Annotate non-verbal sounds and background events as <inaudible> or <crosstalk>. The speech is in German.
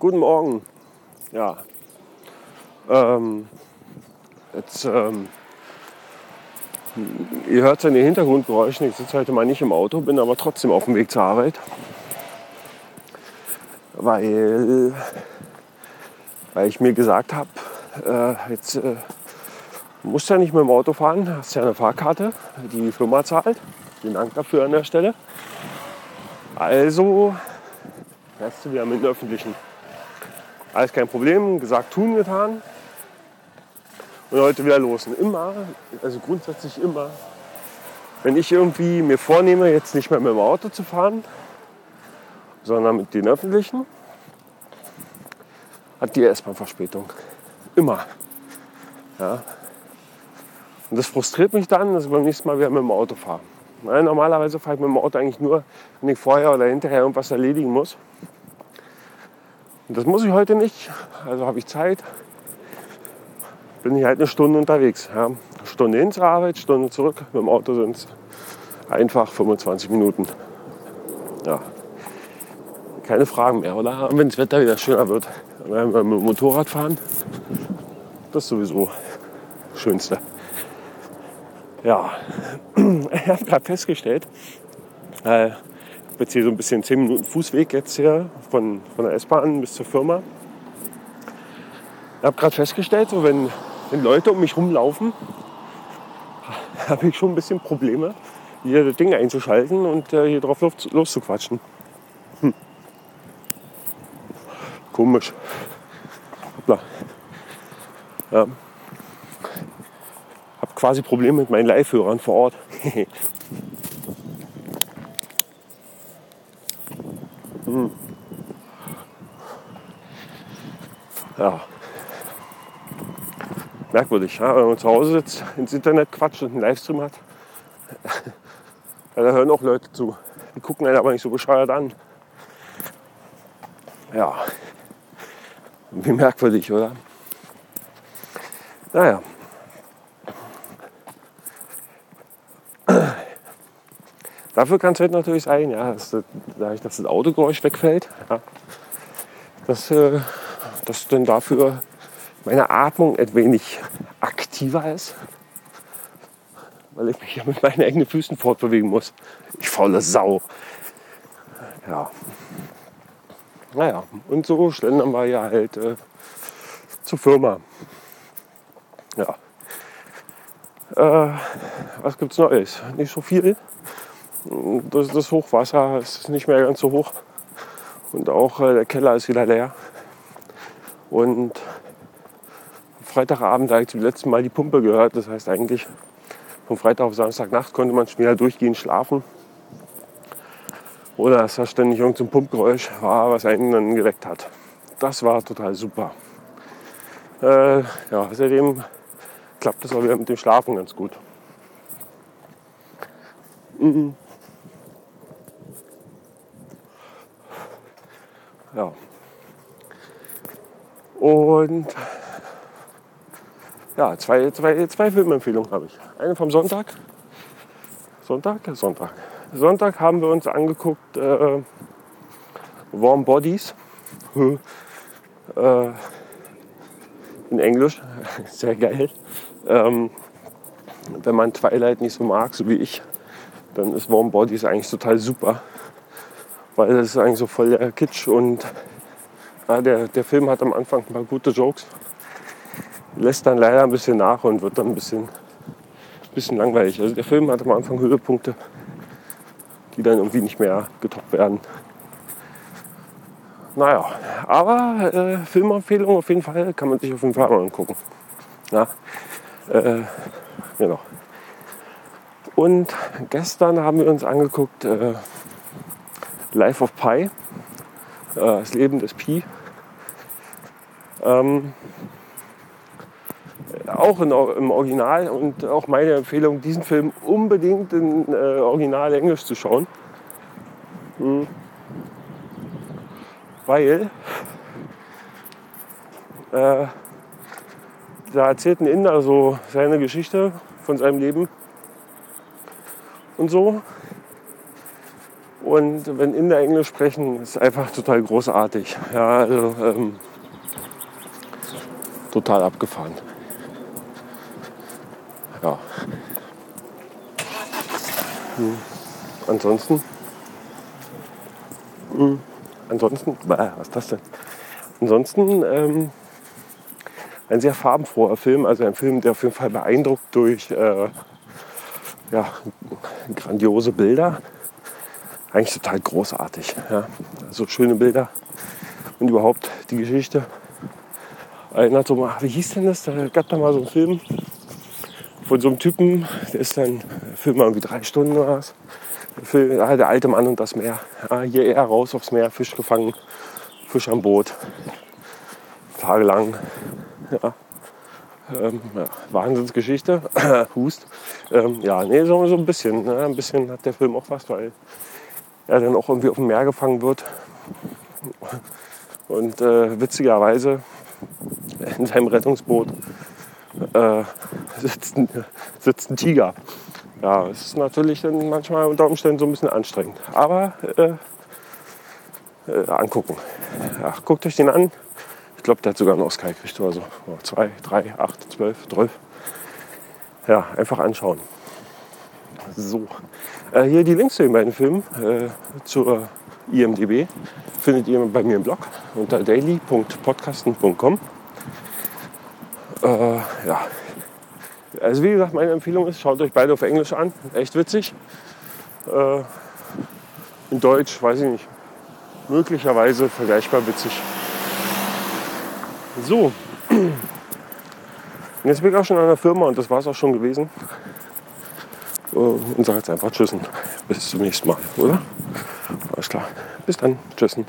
Guten Morgen. Ja. Ähm, jetzt, ähm, ihr hört seine Hintergrundgeräusche. Ich sitze heute mal nicht im Auto, bin aber trotzdem auf dem Weg zur Arbeit. Weil, weil ich mir gesagt habe, äh, jetzt äh, musst du ja nicht mit dem Auto fahren, hast ja eine Fahrkarte, die die Firma zahlt. Vielen Dank dafür an der Stelle. Also fährst du wieder mit den Öffentlichen. Alles kein Problem, gesagt, tun, getan. Und heute wieder los. Und immer, also grundsätzlich immer, wenn ich irgendwie mir vornehme, jetzt nicht mehr mit dem Auto zu fahren, sondern mit den Öffentlichen, hat die S-Bahn Verspätung. Immer. Ja. Und das frustriert mich dann, dass ich beim nächsten Mal wieder mit dem Auto fahre. Normalerweise fahre ich mit dem Auto eigentlich nur, wenn ich vorher oder hinterher irgendwas erledigen muss. Und das muss ich heute nicht. Also habe ich Zeit. Bin ich halt eine Stunde unterwegs. Ja. Stunde hin zur Arbeit, Stunde zurück. Mit dem Auto sind es einfach 25 Minuten. Ja. Keine Fragen mehr, oder? Und wenn das Wetter wieder schöner wird, werden wir mit dem Motorrad fahren. Das ist sowieso das Schönste. Ja, <clears throat> ich habe gerade festgestellt, äh, habe jetzt hier so ein bisschen 10 Minuten Fußweg jetzt hier von, von der S-Bahn bis zur Firma. Ich habe gerade festgestellt, so wenn, wenn Leute um mich rumlaufen, <laughs> habe ich schon ein bisschen Probleme, hier das Ding einzuschalten und äh, hier drauf los, loszuquatschen. Hm. Komisch. Hoppla. Ja quasi Probleme mit meinen Live-Hörern vor Ort. <laughs> hm. Ja. Merkwürdig, ja? wenn man zu Hause sitzt, ins Internet quatscht und einen Livestream hat. ja, da hören auch Leute zu. Die gucken einen aber nicht so bescheuert an. Ja. Wie merkwürdig, oder? Naja. Dafür kann es halt natürlich sein, ja, dass, dass das Autogeräusch wegfällt. Ja, dass, äh, dass dann dafür meine Atmung ein wenig aktiver ist, weil ich mich ja mit meinen eigenen Füßen fortbewegen muss. Ich faule Sau. Ja. Naja, und so schlendern wir ja halt äh, zur Firma. Ja. Äh, was gibt's Neues? Nicht so viel das, das Hochwasser ist nicht mehr ganz so hoch. Und auch äh, der Keller ist wieder leer. Und Freitagabend habe ich zum letzten Mal die Pumpe gehört. Das heißt eigentlich, von Freitag auf Samstagnacht konnte man schon wieder durchgehend schlafen. Oder dass da ständig irgendein Pumpgeräusch war, was einen dann geweckt hat. Das war total super. Äh, ja, seitdem klappt es auch wieder mit dem Schlafen ganz gut. Mhm. Ja. Und ja, zwei, zwei, zwei Filmempfehlungen habe ich. Eine vom Sonntag. Sonntag? Sonntag. Sonntag haben wir uns angeguckt äh, Warm Bodies. <laughs> äh, in Englisch. <laughs> Sehr geil. Ähm, wenn man Twilight nicht so mag, so wie ich, dann ist Warm Bodies eigentlich total super weil das ist eigentlich so voll der Kitsch und ja, der, der Film hat am Anfang ein paar gute Jokes, lässt dann leider ein bisschen nach und wird dann ein bisschen, bisschen langweilig. Also der Film hat am Anfang Höhepunkte, die dann irgendwie nicht mehr getoppt werden. Naja, aber äh, Filmempfehlung auf jeden Fall kann man sich auf jeden Fall mal angucken. Ja, äh, genau. Und gestern haben wir uns angeguckt äh, Life of Pi, äh, das Leben des Pi. Ähm, auch in, im Original und auch meine Empfehlung, diesen Film unbedingt in äh, Original Englisch zu schauen. Hm. Weil äh, da erzählt ein Inder so seine Geschichte von seinem Leben und so. Und wenn Inder Englisch sprechen, ist einfach total großartig. Ja, also, ähm, total abgefahren. Ja. Hm. Ansonsten. Hm. Ansonsten. Bäh, was ist das denn? Ansonsten ähm, ein sehr farbenfroher Film, also ein Film, der auf jeden Fall beeindruckt durch äh, ja, grandiose Bilder. Eigentlich total großartig. Ja. Also schöne Bilder und überhaupt die Geschichte erinnert so mal, wie hieß denn das? Da gab da mal so einen Film von so einem Typen, der ist dann, Film mal irgendwie drei Stunden oder was. Der, Film, der alte Mann und das Meer. Ja, hier eher raus aufs Meer, Fisch gefangen, Fisch am Boot. Tagelang. Ja. Ähm, ja, Wahnsinnsgeschichte. <clears throat> Hust. Ähm, ja, nee, so, so ein bisschen. Ne? Ein bisschen hat der Film auch was, weil er dann auch irgendwie auf dem Meer gefangen wird. Und äh, witzigerweise in seinem Rettungsboot äh, sitzt, ein, sitzt, ein, Tiger. Ja, es ist natürlich dann manchmal unter Umständen so ein bisschen anstrengend. Aber äh, äh, angucken. Ja, guckt euch den an. Ich glaube, der hat sogar einen Oscar gekriegt oder so. Zwei, drei, acht, zwölf, zwölf. Ja, einfach anschauen. So. Äh, hier die Links zu den beiden Filmen äh, zur IMDB findet ihr bei mir im Blog unter daily.podcasten.com. Äh, ja. Also wie gesagt, meine Empfehlung ist, schaut euch beide auf Englisch an. Echt witzig. Äh, in Deutsch, weiß ich nicht, möglicherweise vergleichbar witzig. So. Und <clears throat> jetzt bin ich auch schon an der Firma und das war es auch schon gewesen. Äh, und sage jetzt einfach Tschüssen. Bis zum nächsten Mal, oder? Alles klar. Bis dann. Tschüssen.